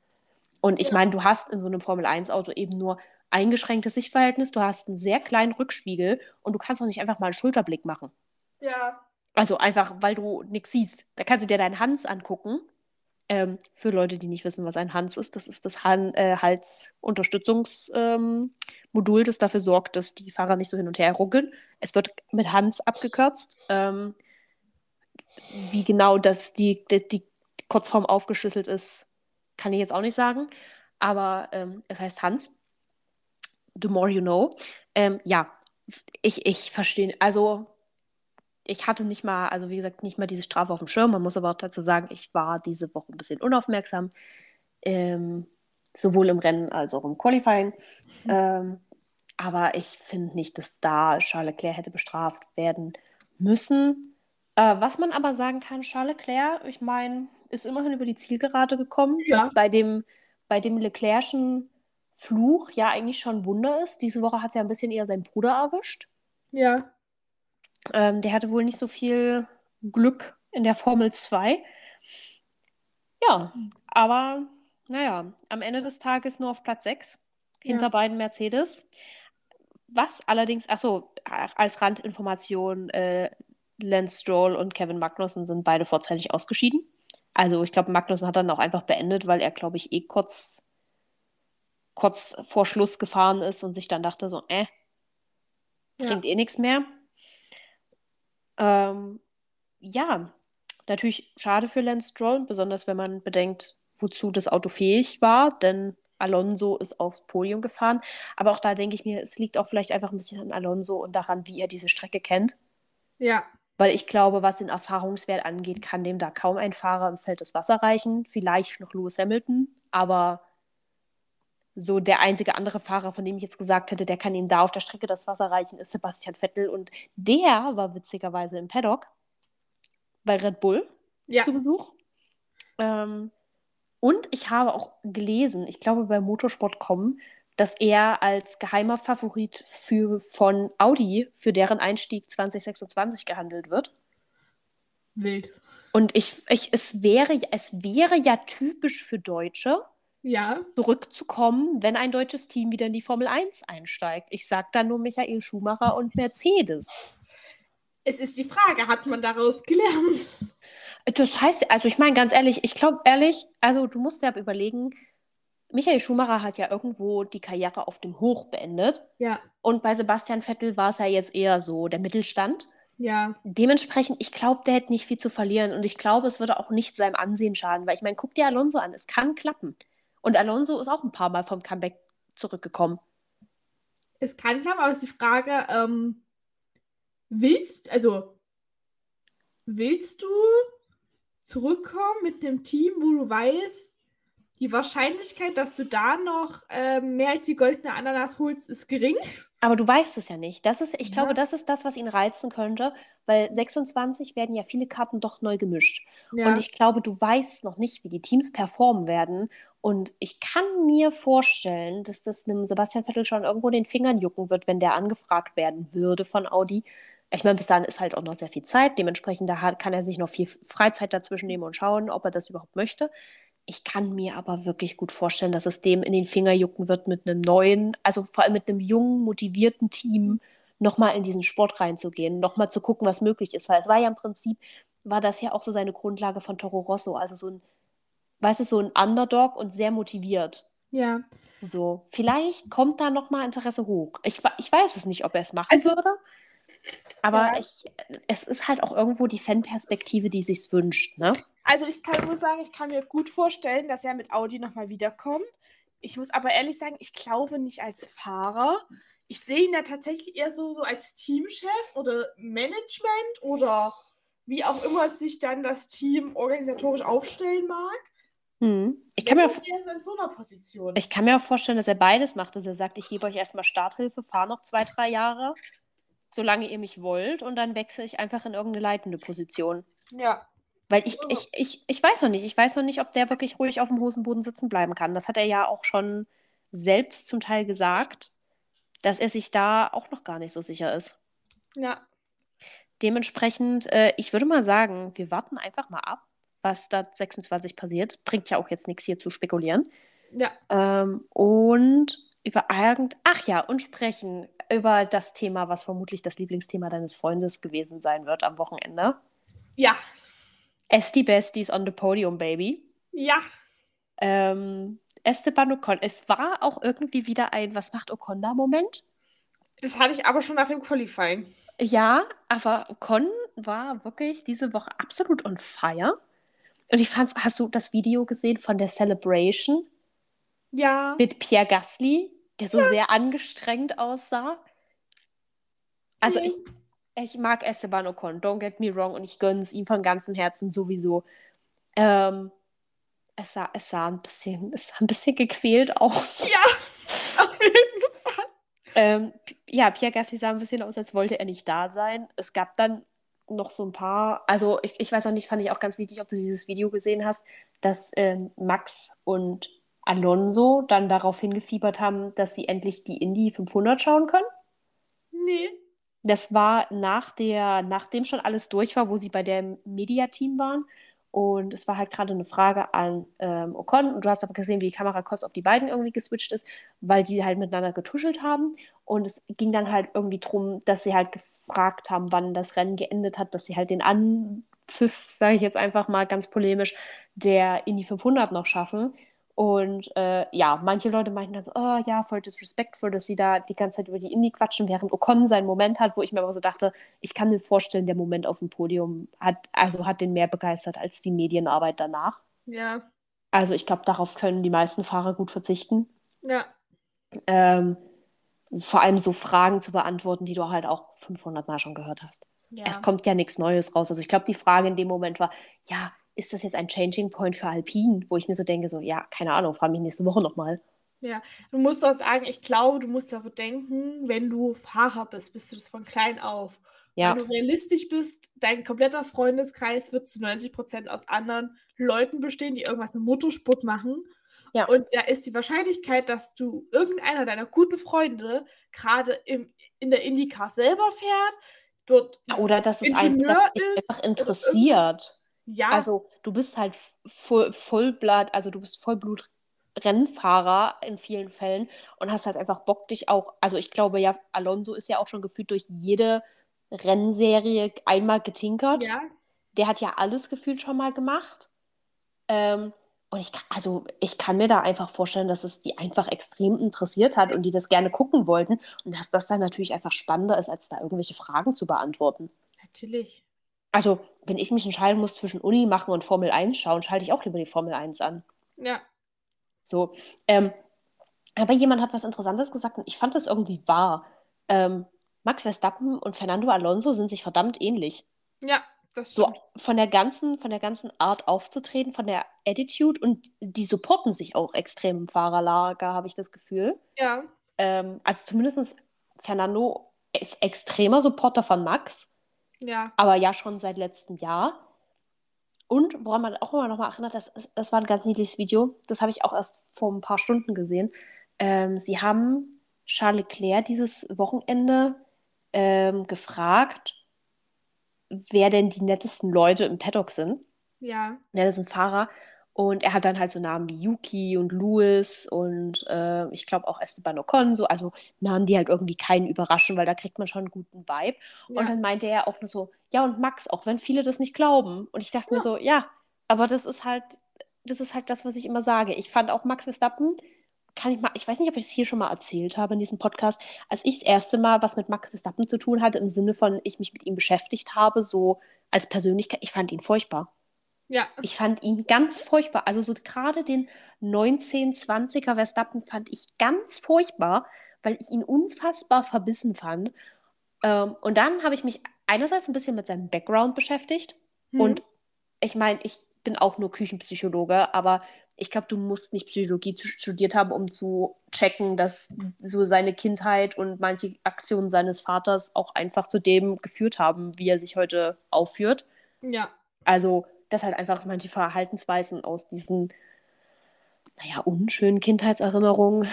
Und ich ja. meine, du hast in so einem Formel-1-Auto eben nur eingeschränktes Sichtverhältnis, du hast einen sehr kleinen Rückspiegel und du kannst auch nicht einfach mal einen Schulterblick machen. Ja. Also einfach, weil du nichts siehst. Da kannst du dir deinen Hans angucken. Ähm, für Leute, die nicht wissen, was ein Hans ist, das ist das Han äh, Halsunterstützungsmodul, ähm, das dafür sorgt, dass die Fahrer nicht so hin und her ruckeln. Es wird mit Hans abgekürzt. Ähm, wie genau das die, die, die Kurzform aufgeschlüsselt ist, kann ich jetzt auch nicht sagen. Aber ähm, es heißt Hans. The more you know. Ähm, ja, ich, ich verstehe. Also, ich hatte nicht mal, also wie gesagt, nicht mal diese Strafe auf dem Schirm. Man muss aber auch dazu sagen, ich war diese Woche ein bisschen unaufmerksam. Ähm, sowohl im Rennen als auch im Qualifying. Mhm. Ähm, aber ich finde nicht, dass da Charles Leclerc hätte bestraft werden müssen. Äh, was man aber sagen kann, Charles Leclerc, ich meine, ist immerhin über die Zielgerade gekommen, ja. was bei dem, bei dem Leclerc'schen Fluch ja eigentlich schon ein Wunder ist. Diese Woche hat es ja ein bisschen eher seinen Bruder erwischt. Ja. Ähm, der hatte wohl nicht so viel Glück in der Formel 2. Ja, aber naja, am Ende des Tages nur auf Platz 6 hinter ja. beiden Mercedes. Was allerdings, achso, als Randinformation, äh, Lance Stroll und Kevin Magnussen sind beide vorzeitig ausgeschieden. Also ich glaube, Magnussen hat dann auch einfach beendet, weil er, glaube ich, eh kurz, kurz vor Schluss gefahren ist und sich dann dachte so, äh, bringt ja. eh nichts mehr. Ähm, ja, natürlich schade für Lance Stroll, besonders wenn man bedenkt, wozu das Auto fähig war, denn Alonso ist aufs Podium gefahren. Aber auch da denke ich mir, es liegt auch vielleicht einfach ein bisschen an Alonso und daran, wie er diese Strecke kennt. Ja. Weil ich glaube, was den Erfahrungswert angeht, kann dem da kaum ein Fahrer im Feld des Wasser reichen. Vielleicht noch Lewis Hamilton, aber so der einzige andere Fahrer, von dem ich jetzt gesagt hätte, der kann ihm da auf der Strecke das Wasser reichen, ist Sebastian Vettel. Und der war witzigerweise im Paddock bei Red Bull ja. zu Besuch. Ähm, und ich habe auch gelesen, ich glaube bei Motorsport.com, dass er als geheimer Favorit für, von Audi für deren Einstieg 2026 gehandelt wird. Wild. Und ich, ich, es, wäre, es wäre ja typisch für Deutsche, ja. zurückzukommen, wenn ein deutsches Team wieder in die Formel 1 einsteigt. Ich sage da nur Michael Schumacher und Mercedes. Es ist die Frage, hat man daraus gelernt? Das heißt, also ich meine ganz ehrlich, ich glaube ehrlich, also du musst ja überlegen, Michael Schumacher hat ja irgendwo die Karriere auf dem Hoch beendet. Ja. Und bei Sebastian Vettel war es ja jetzt eher so der Mittelstand. Ja. Dementsprechend, ich glaube, der hätte nicht viel zu verlieren. Und ich glaube, es würde auch nicht seinem Ansehen schaden. Weil ich meine, guck dir Alonso an, es kann klappen. Und Alonso ist auch ein paar Mal vom Comeback zurückgekommen. Es kann klappen, aber es ist die Frage, ähm, willst, also, willst du zurückkommen mit einem Team, wo du weißt, die Wahrscheinlichkeit, dass du da noch ähm, mehr als die goldene Ananas holst, ist gering. Aber du weißt es ja nicht. Das ist, ich Ja. glaube, das ist das, was ihn reizen könnte, weil 26 werden ja viele Karten doch neu gemischt. Ja. Und ich glaube, du weißt noch nicht, wie die Teams performen werden. Und ich kann mir vorstellen, dass das einem Sebastian Vettel schon irgendwo den Fingern jucken wird, wenn der angefragt werden würde von Audi. Ich meine, bis dahin ist halt auch noch sehr viel Zeit. Dementsprechend da kann er sich noch viel Freizeit dazwischen nehmen und schauen, ob er das überhaupt möchte. Ich kann mir aber wirklich gut vorstellen, dass es dem in den Finger jucken wird, mit einem neuen, also vor allem mit einem jungen, motivierten Team nochmal in diesen Sport reinzugehen, nochmal zu gucken, was möglich ist. Weil es war ja im Prinzip, war das ja auch so seine Grundlage von Toro Rosso. Also so ein, weißt du, so ein Underdog und sehr motiviert. ja. So, vielleicht kommt da nochmal Interesse hoch. Ich, ich weiß es nicht, ob er es machen Also- würde. Aber Ja. ich, es ist halt auch irgendwo die Fanperspektive, die sich's wünscht, ne? Also ich kann nur sagen, ich kann mir gut vorstellen, dass er mit Audi nochmal wiederkommt. Ich muss aber ehrlich sagen, ich glaube nicht als Fahrer. Ich sehe ihn ja tatsächlich eher so, so als Teamchef oder Management oder wie auch immer sich dann das Team organisatorisch aufstellen mag. Hm. Ich kann mir auch so einer Position. Ich kann mir auch vorstellen, dass er beides macht, dass er sagt, ich gebe euch erstmal Starthilfe, fahre noch zwei, drei Jahre, solange ihr mich wollt, und dann wechsle ich einfach in irgendeine leitende Position. ja. Weil ich, ich, ich, ich weiß noch nicht, ich weiß noch nicht, ob der wirklich ruhig auf dem Hosenboden sitzen bleiben kann. Das hat er ja auch schon selbst zum Teil gesagt, dass er sich da auch noch gar nicht so sicher ist. Ja. Dementsprechend, äh, ich würde mal sagen, wir warten einfach mal ab, was da 26 passiert. Bringt ja auch jetzt nichts hier zu spekulieren. Ja. Ähm, und über irgend, ach ja, und sprechen über das Thema, was vermutlich das Lieblingsthema deines Freundes gewesen sein wird am Wochenende. Ja. Esti Besties on the Podium, Baby. Ja. Ähm, Esteban Ocon. Es war auch irgendwie wieder ein Was macht Ocon da Moment. Das hatte ich aber schon nach dem Qualifying. Ja, aber Ocon war wirklich diese Woche absolut on fire. Und ich fand's, hast du das Video gesehen von der Celebration Ja. mit Pierre Gasly, der so sehr angestrengt aussah? Also ich, ich mag Esteban Ocon, don't get me wrong, und ich gönne es ihm von ganzem Herzen sowieso. Ähm, es sah, es sah ein bisschen, es sah ein bisschen gequält aus. Ja. [laughs] Auf jeden Fall. Ähm, ja, Pierre Gasly sah ein bisschen aus, als wollte er nicht da sein. Es gab dann noch so ein paar, also ich, ich weiß auch nicht, fand ich auch ganz niedlich, ob du dieses Video gesehen hast, dass ähm, Max und Alonso dann darauf hingefiebert haben, dass sie endlich die Indy 500 schauen können. Nee. Das war nach der, nachdem schon alles durch war, wo sie bei dem Mediateam waren. Und es war halt gerade eine Frage an ähm, Ocon. Und du hast aber gesehen, wie die Kamera kurz auf die beiden irgendwie geswitcht ist, weil die halt miteinander getuschelt haben. Und es ging dann halt irgendwie drum, dass sie halt gefragt haben, wann das Rennen geendet hat, dass sie halt den Anpfiff, sage ich jetzt einfach mal ganz polemisch, der in die 500 noch schaffen. Und äh, ja, manche Leute meinten dann so, oh ja, voll disrespectful, dass sie da die ganze Zeit über die Indie quatschen, während Ocon seinen Moment hat, wo ich mir aber so dachte, ich kann mir vorstellen, der Moment auf dem Podium hat, also hat den mehr begeistert als die Medienarbeit danach. Ja. Also ich glaube, darauf können die meisten Fahrer gut verzichten. Ja. Ähm, vor allem so Fragen zu beantworten, die du halt auch 500 Mal schon gehört hast. Ja. Es kommt ja nichts Neues raus. Also ich glaube, die Frage in dem Moment war, ja, ist das jetzt ein Changing Point für Alpine? Wo ich mir so denke, so, ja, keine Ahnung, frage mich nächste Woche nochmal. Du musst auch sagen, ich glaube, du musst aber denken, wenn du Fahrer bist, bist du das von klein auf. Ja, Wenn du realistisch bist, dein kompletter Freundeskreis wird zu 90% aus anderen Leuten bestehen, die irgendwas im Motorsport machen. Ja. Und da ist die Wahrscheinlichkeit, dass du irgendeiner deiner guten Freunde gerade in der IndyCar selber fährt, dort oder dass es Ingenieur dass dich ist einfach interessiert. Ja, Also du bist halt voll, Vollblatt, also du bist Vollblut-Rennfahrer in vielen Fällen und hast halt einfach Bock, dich auch, also ich glaube ja, Alonso ist ja auch schon gefühlt durch jede Rennserie einmal getinkert. ja, Der hat ja alles gefühlt schon mal gemacht. Ähm, Und ich, also ich kann mir da einfach vorstellen, dass es die einfach extrem interessiert hat und die das gerne gucken wollten. Und dass das dann natürlich einfach spannender ist, als da irgendwelche Fragen zu beantworten. Natürlich. Also, wenn ich mich entscheiden muss zwischen Uni machen und Formel 1 schauen, schalte ich auch lieber die Formel 1 an. Ja. So. Ähm, aber jemand hat was Interessantes gesagt und ich fand das irgendwie wahr. Ähm, Max Verstappen und Fernando Alonso sind sich verdammt ähnlich. Ja, das So stimmt. von der ganzen, von der ganzen Art aufzutreten, von der Attitude und die supporten sich auch extrem im Fahrerlager, habe ich das Gefühl. Ja. Ähm, also zumindest Fernando ist extremer Supporter von Max, Ja. aber ja schon seit letztem Jahr. Und woran man auch immer noch mal erinnert, das, das war ein ganz niedliches Video, das habe ich auch erst vor ein paar Stunden gesehen. Ähm, sie haben Charles Leclerc dieses Wochenende ähm, gefragt, wer denn die nettesten Leute im Paddock sind. Ja. Das ein Fahrer. Und er hat dann halt so Namen wie Yuki und Louis und äh, ich glaube auch Esteban Ocon, so, also Namen, die halt irgendwie keinen überraschen, weil da kriegt man schon einen guten Vibe. Und Ja. dann meinte er auch nur so, ja, und Max, auch wenn viele das nicht glauben. Und ich dachte mir so, ja, aber das ist halt, das ist halt das, was ich immer sage. Ich fand auch Max Verstappen, kann ich mal, ich weiß nicht, ob ich es hier schon mal erzählt habe in diesem Podcast, als ich das erste Mal was mit Max Verstappen zu tun hatte, im Sinne von, ich mich mit ihm beschäftigt habe, so als Persönlichkeit, ich fand ihn furchtbar. Ja. Ich fand ihn ganz furchtbar. Also so gerade den 1920er Verstappen fand ich ganz furchtbar, weil ich ihn unfassbar verbissen fand. Ähm, und dann habe ich mich einerseits ein bisschen mit seinem Background beschäftigt. Hm. Und ich meine, ich bin auch nur Küchenpsychologe, aber ich glaube, du musst nicht Psychologie studiert haben, um zu checken, dass so seine Kindheit und manche Aktionen seines Vaters auch einfach zu dem geführt haben, wie er sich heute aufführt. Ja. Also, dass halt einfach manche Verhaltensweisen aus diesen, naja, unschönen Kindheitserinnerungen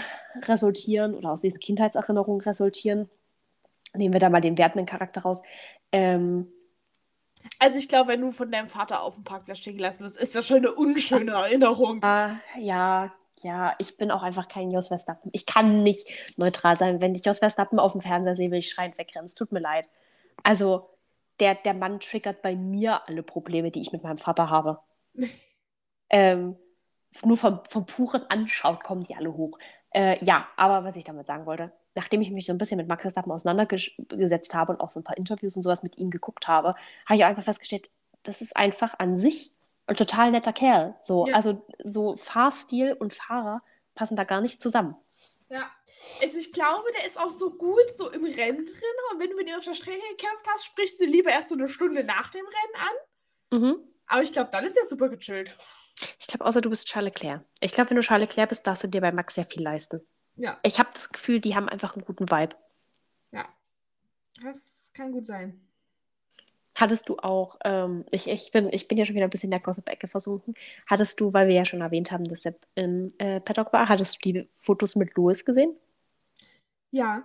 resultieren oder aus diesen Kindheitserinnerungen resultieren. Nehmen wir da mal den wertenden Charakter raus. Ähm, Also ich glaube, wenn du von deinem Vater auf dem Parkplatz stehen gelassen wirst, ist das schon eine unschöne [laughs] Erinnerung. äh, ja, ja, ich bin auch einfach kein Jos Verstappen. Ich kann nicht neutral sein. Wenn ich Jos Verstappen auf dem Fernseher sehe, will ich schreiend wegrennen. Es tut mir leid. Also, der, der Mann triggert bei mir alle Probleme, die ich mit meinem Vater habe. [laughs] ähm, nur vom, vom puren Anschauen kommen die alle hoch. Äh, ja, aber was ich damit sagen wollte, nachdem ich mich so ein bisschen mit Max Verstappen auseinandergesetzt habe und auch so ein paar Interviews und sowas mit ihm geguckt habe, habe ich auch einfach festgestellt, das ist einfach an sich ein total netter Kerl. So, Ja. also so Fahrstil und Fahrer passen da gar nicht zusammen. Ja. Also ich glaube, der ist auch so gut so im Rennen drin. Und wenn du mit ihm auf der Strecke gekämpft hast, sprichst du lieber erst so eine Stunde nach dem Rennen an. Mhm. Aber ich glaube, dann ist er super gechillt. Ich glaube, außer du bist Charles Leclerc. Ich glaube, wenn du Charles Leclerc bist, darfst du dir bei Max sehr viel leisten. Ja, Ich habe das Gefühl, die haben einfach einen guten Vibe. das kann gut sein. Hattest du auch, ähm, ich, ich, bin, ich bin ja schon wieder ein bisschen in der Gossip-Ecke versunken. Hattest du, weil wir ja schon erwähnt haben, dass Sepp im äh, Paddock war, hattest du die Fotos mit Louis gesehen? Ja.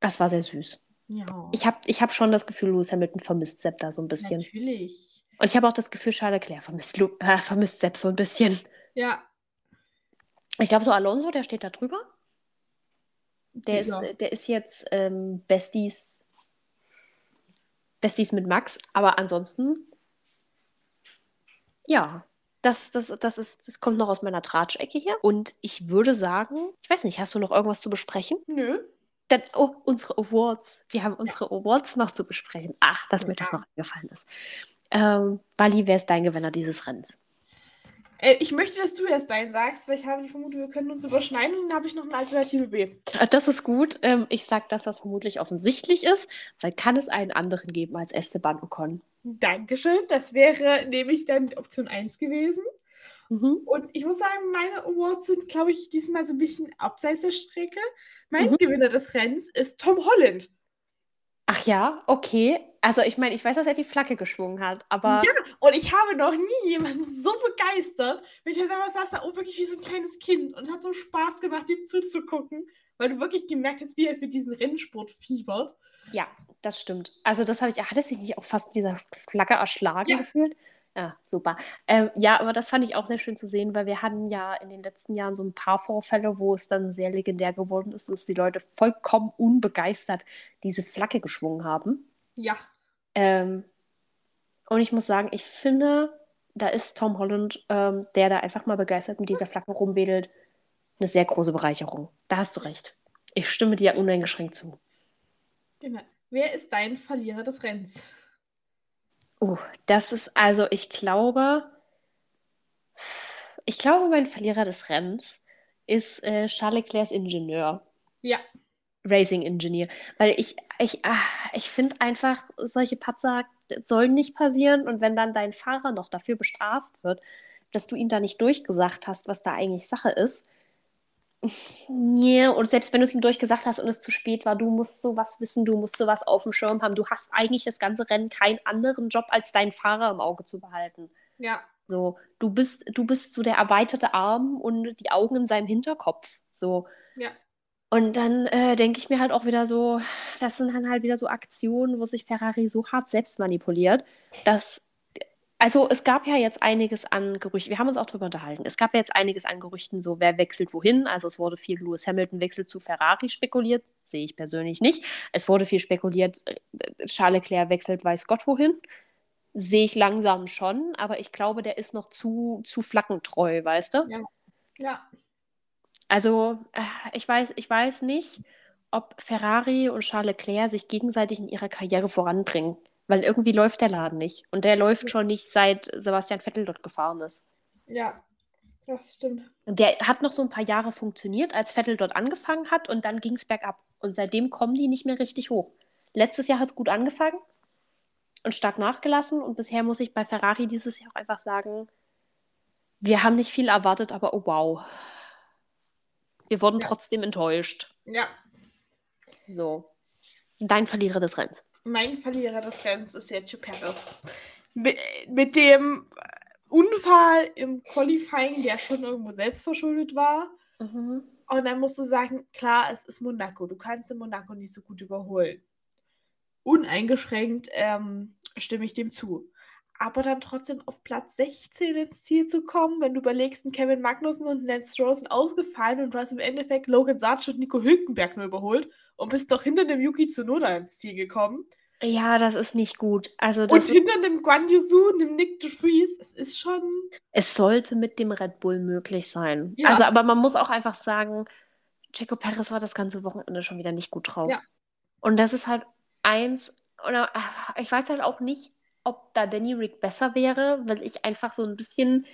Das war sehr süß. Ja. Ich habe ich hab schon das Gefühl, Lewis Hamilton vermisst Sepp da so ein bisschen. Natürlich. Und ich habe auch das Gefühl, Charles Leclerc vermisst, Lu äh, vermisst Sepp so ein bisschen. Ja. Ich glaube, so Alonso, der steht da drüber. Der, ja. ist, der ist jetzt ähm, Besties, Besties mit Max, aber ansonsten, ja, das, das, das, ist, das kommt noch aus meiner Tratschecke hier. Und ich würde sagen, ich weiß nicht, hast du noch irgendwas zu besprechen? Nö. Dann, oh, unsere Awards. Wir haben unsere Awards noch zu besprechen. Ach, dass mir das Ja. noch eingefallen ist. Ähm, Bali, wer ist dein Gewinner dieses Rennens? Äh, ich möchte, dass du erst deinen sagst, weil ich habe die Vermutung, wir können uns überschneiden und dann habe ich noch eine Alternative B. Äh, Das ist gut. Ähm, ich sage das, was vermutlich offensichtlich ist, weil kann es einen anderen geben als Esteban Ocon. Dankeschön. Das wäre nämlich dann Option 1 gewesen. Mhm. Und ich muss sagen, meine Awards sind, glaube ich, diesmal so ein bisschen abseits der Strecke. Mein Mhm. Gewinner des Rennens ist Tom Holland. Ach ja, okay. Also ich meine, ich weiß, dass er die Flagge geschwungen hat, aber Ja, und ich habe noch nie jemanden so begeistert. Wenn ich jetzt einfach saß da oben wirklich wie so ein kleines Kind und hat so Spaß gemacht, ihm zuzugucken, weil du wirklich gemerkt hast, wie er für diesen Rennsport fiebert. ja, das stimmt. Also das habe ich, hat er sich nicht auch fast mit dieser Flagge erschlagen Ja. gefühlt? Ja, super. Ähm, ja, aber das fand ich auch sehr schön zu sehen, weil wir hatten ja in den letzten Jahren so ein paar Vorfälle, wo es dann sehr legendär geworden ist, dass die Leute vollkommen unbegeistert diese Flagge geschwungen haben. Ja. Ähm, und ich muss sagen, ich finde, da ist Tom Holland, ähm, der da einfach mal begeistert mit dieser Flagge rumwedelt, eine sehr große Bereicherung. Da hast du recht. Ich stimme dir uneingeschränkt zu. Genau. Wer ist dein Verlierer des Rennens? Uh, das ist also, ich glaube, ich glaube, mein Verlierer des Rennens ist äh, Charles Leclercs Ingenieur. Ja. Racing Engineer. Weil ich, ich, ah, ich finde einfach, solche Patzer sollen nicht passieren. Und wenn dann dein Fahrer noch dafür bestraft wird, dass du ihm da nicht durchgesagt hast, was da eigentlich Sache ist. Ja, und selbst wenn du es ihm durchgesagt hast und es zu spät war, du musst sowas wissen, du musst sowas auf dem Schirm haben. Du hast eigentlich das ganze Rennen keinen anderen Job, als deinen Fahrer im Auge zu behalten. Ja. So, du bist, du bist so der erweiterte Arm und die Augen in seinem Hinterkopf. So. Ja. Und dann äh, denke ich mir halt auch wieder so, das sind dann halt wieder so Aktionen, wo sich Ferrari so hart selbst manipuliert, dass. Also es gab ja jetzt einiges an Gerüchten, wir haben uns auch darüber unterhalten, es gab ja jetzt einiges an Gerüchten, so wer wechselt wohin. Also es wurde viel Lewis Hamilton wechselt zu Ferrari spekuliert, sehe ich persönlich nicht. Es wurde viel spekuliert, äh, Charles Leclerc wechselt weiß Gott wohin. Sehe ich langsam schon, aber ich glaube, der ist noch zu, zu flackentreu, weißt du? Ja. Ja. Also, äh, ich weiß, ich weiß nicht, ob Ferrari und Charles Leclerc sich gegenseitig in ihrer Karriere voranbringen. Weil irgendwie läuft der Laden nicht. Und der läuft schon nicht, seit Sebastian Vettel dort gefahren ist. Ja, das stimmt. Und der hat noch so ein paar Jahre funktioniert, als Vettel dort angefangen hat und dann ging es bergab. Und seitdem kommen die nicht mehr richtig hoch. Letztes Jahr hat es gut angefangen und stark nachgelassen. Und bisher muss ich bei Ferrari dieses Jahr auch einfach sagen, wir haben nicht viel erwartet, aber oh wow. Wir wurden Ja. trotzdem enttäuscht. Ja. So. Dein Verlierer des Rennens. Mein Verlierer des Rennens ist Sergio Perez. Mit, mit dem Unfall im Qualifying, der schon irgendwo selbst verschuldet war. Und dann musst du sagen, klar, es ist Monaco. Du kannst in Monaco nicht so gut überholen. Uneingeschränkt ähm, stimme ich dem zu. Aber dann trotzdem auf Platz 16 ins Ziel zu kommen, wenn du überlegst, ein Kevin Magnussen und Lance Stroll sind ausgefallen und du hast im Endeffekt Logan Sarge und Nico Hülkenberg nur überholt und bist noch hinter dem Yuki Tsunoda ins Ziel gekommen. Ja, das ist nicht gut. Also das und hinter dem Guan und dem Nick de Vries. Es ist schon. es sollte mit dem Red Bull möglich sein. Ja. Also, aber man muss auch einfach sagen, Checo Perez war das ganze Wochenende schon wieder nicht gut drauf. Ja. Und das ist halt eins, oder ah, ich weiß halt auch nicht, ob da Danny Rick besser wäre, weil ich einfach so ein bisschen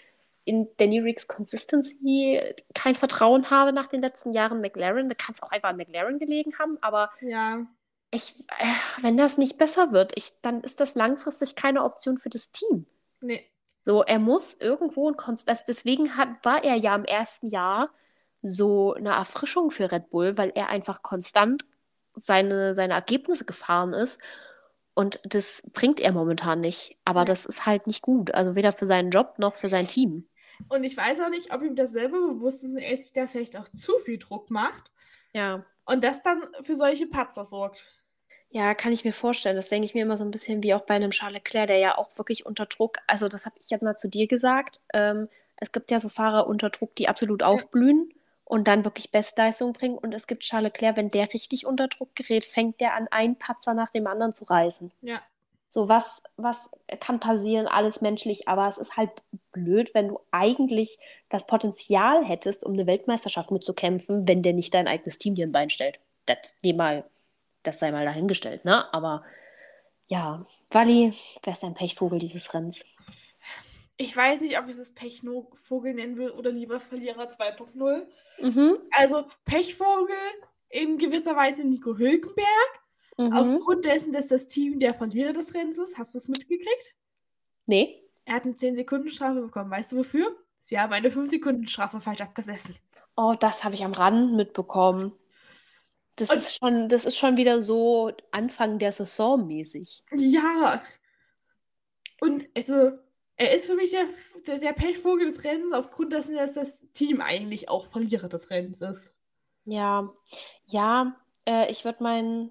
in Danny Ricks Consistency kein Vertrauen habe nach den letzten Jahren McLaren. Da kann es auch einfach an McLaren gelegen haben, aber Ja. ich, äh, wenn das nicht besser wird, ich, dann ist das langfristig keine Option für das Team. Nee. So, er muss irgendwo ein Konst also deswegen hat, war er ja im ersten Jahr so eine Erfrischung für Red Bull, weil er einfach konstant seine, seine Ergebnisse gefahren ist. Und das bringt er momentan nicht. Aber das ist halt nicht gut. Also weder für seinen Job noch für sein Team. Und ich weiß auch nicht, ob ihm das selber bewusst ist und er sich da vielleicht auch zu viel Druck macht Ja. und das dann für solche Patzer sorgt. Ja, kann ich mir vorstellen. Das denke ich mir immer so ein bisschen wie auch bei einem Charles Leclerc, der ja auch wirklich unter Druck, also das habe ich ja mal zu dir gesagt. Ähm, es gibt ja so Fahrer unter Druck, die absolut aufblühen und dann wirklich Bestleistung bringen. Und es gibt Charles Leclerc, wenn der richtig unter Druck gerät, fängt der an, einen Patzer nach dem anderen zu reißen. Ja. So, was, was kann passieren, alles menschlich, aber es ist halt blöd, wenn du eigentlich das Potenzial hättest, um eine Weltmeisterschaft mitzukämpfen, wenn der nicht dein eigenes Team dir ein Bein stellt. Das, nee, mal, das sei mal dahingestellt, ne? Aber ja, Wally, wer ist dein Pechvogel dieses Rennens? Ich weiß nicht, ob ich es Pechvogel nennen will oder lieber Verlierer 2.0. Mhm. Also Pechvogel in gewisser Weise Nico Hülkenberg. Mhm. Aufgrund dessen, dass das Team der Verlierer des Rennens ist. Hast du es mitgekriegt? Nee. Er hat eine 10-Sekunden-Strafe bekommen. Weißt du wofür? Sie haben eine 5-Sekunden-Strafe falsch abgesessen. Oh, das habe ich am Rand mitbekommen. Das Und- ist schon, das ist schon wieder so Anfang der Saison mäßig. Ja. Und also, er ist für mich der, der, der Pechvogel des Rennens, aufgrund dessen, dass das Team eigentlich auch Verlierer des Rennens ist. Ja, ja, äh, ich würde meinen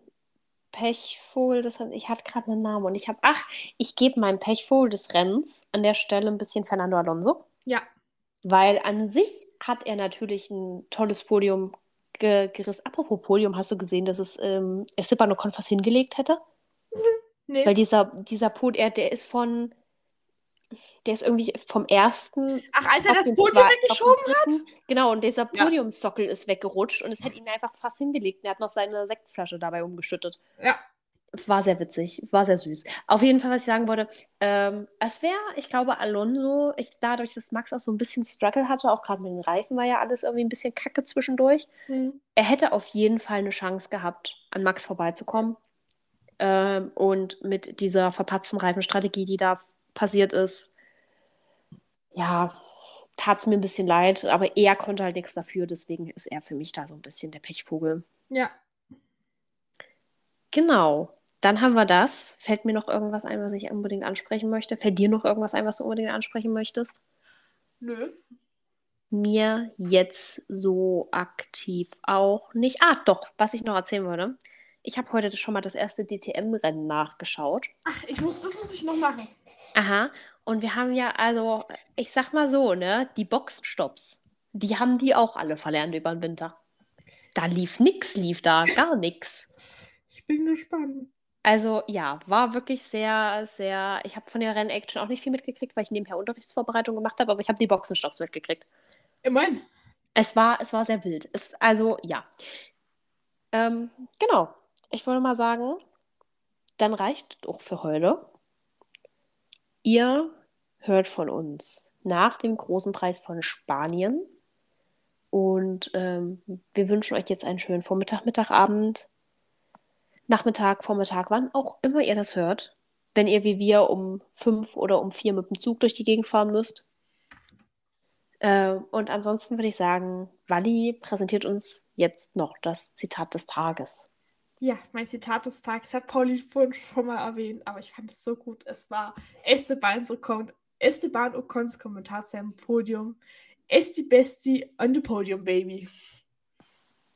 Pechvogel des Rennens, ich hatte gerade einen Namen und ich habe, ach, ich gebe meinem Pechvogel des Rennens an der Stelle ein bisschen Fernando Alonso, Ja. weil an sich hat er natürlich ein tolles Podium ge gerissen. Apropos Podium, hast du gesehen, dass es ähm, Esteban Ocon fast hingelegt hätte? [laughs] Nee. Weil dieser, dieser Pod, er, der ist von Der ist irgendwie vom ersten. Ach, als er das Podium zwei- weggeschoben hat? Genau, und dieser Ja. Podiumssockel ist weggerutscht und es hätte ihn einfach fast hingelegt. Und er hat noch seine Sektflasche dabei umgeschüttet. Ja. War sehr witzig, war sehr süß. Auf jeden Fall, was ich sagen wollte, ähm, es wäre, ich glaube, Alonso, ich, dadurch, dass Max auch so ein bisschen Struggle hatte, auch gerade mit den Reifen war ja alles irgendwie ein bisschen kacke zwischendurch. Hm. Er hätte auf jeden Fall eine Chance gehabt, an Max vorbeizukommen. Ähm, und mit dieser verpatzten Reifenstrategie, die da passiert ist, ja, tat es mir ein bisschen leid, aber er konnte halt nichts dafür, deswegen ist er für mich da so ein bisschen der Pechvogel. Ja. Genau. Dann haben wir das. Fällt mir noch irgendwas ein, was ich unbedingt ansprechen möchte? Fällt dir noch irgendwas ein, was du unbedingt ansprechen möchtest? Nö. Mir jetzt so aktiv auch nicht. Ah, doch, was ich noch erzählen würde. Ich habe heute schon mal das erste DTM-Rennen nachgeschaut. Ach, ich muss, das muss ich noch machen. Aha. Und wir haben ja, also, ich sag mal so, ne, die Boxenstopps, die haben die auch alle verlernt über den Winter. Da lief nix, lief da gar nix. Ich bin gespannt. Also ja, war wirklich sehr, sehr. Ich habe von der Rennaction auch nicht viel mitgekriegt, weil ich nebenher Unterrichtsvorbereitung gemacht habe, aber ich habe die Boxenstopps mitgekriegt. Immerhin. Es war, es war sehr wild. Es, also ja. Ähm, genau. Ich würde mal sagen, dann reicht doch für heute. Ihr hört von uns nach dem großen Preis von Spanien. Und ähm, wir wünschen euch jetzt einen schönen Vormittag, Mittag, Abend, Nachmittag, Vormittag, wann auch immer ihr das hört. Wenn ihr wie wir um fünf oder um vier mit dem Zug durch die Gegend fahren müsst. Äh, und ansonsten würde ich sagen, Wally präsentiert uns jetzt noch das Zitat des Tages. Ja, mein Zitat des Tages hat Pauli vorhin schon mal erwähnt, aber ich fand es so gut. Es war Esteban Ocon, Esteban Ocons Kommentar zu seinem Podium. Esti Besti on the Podium, Baby.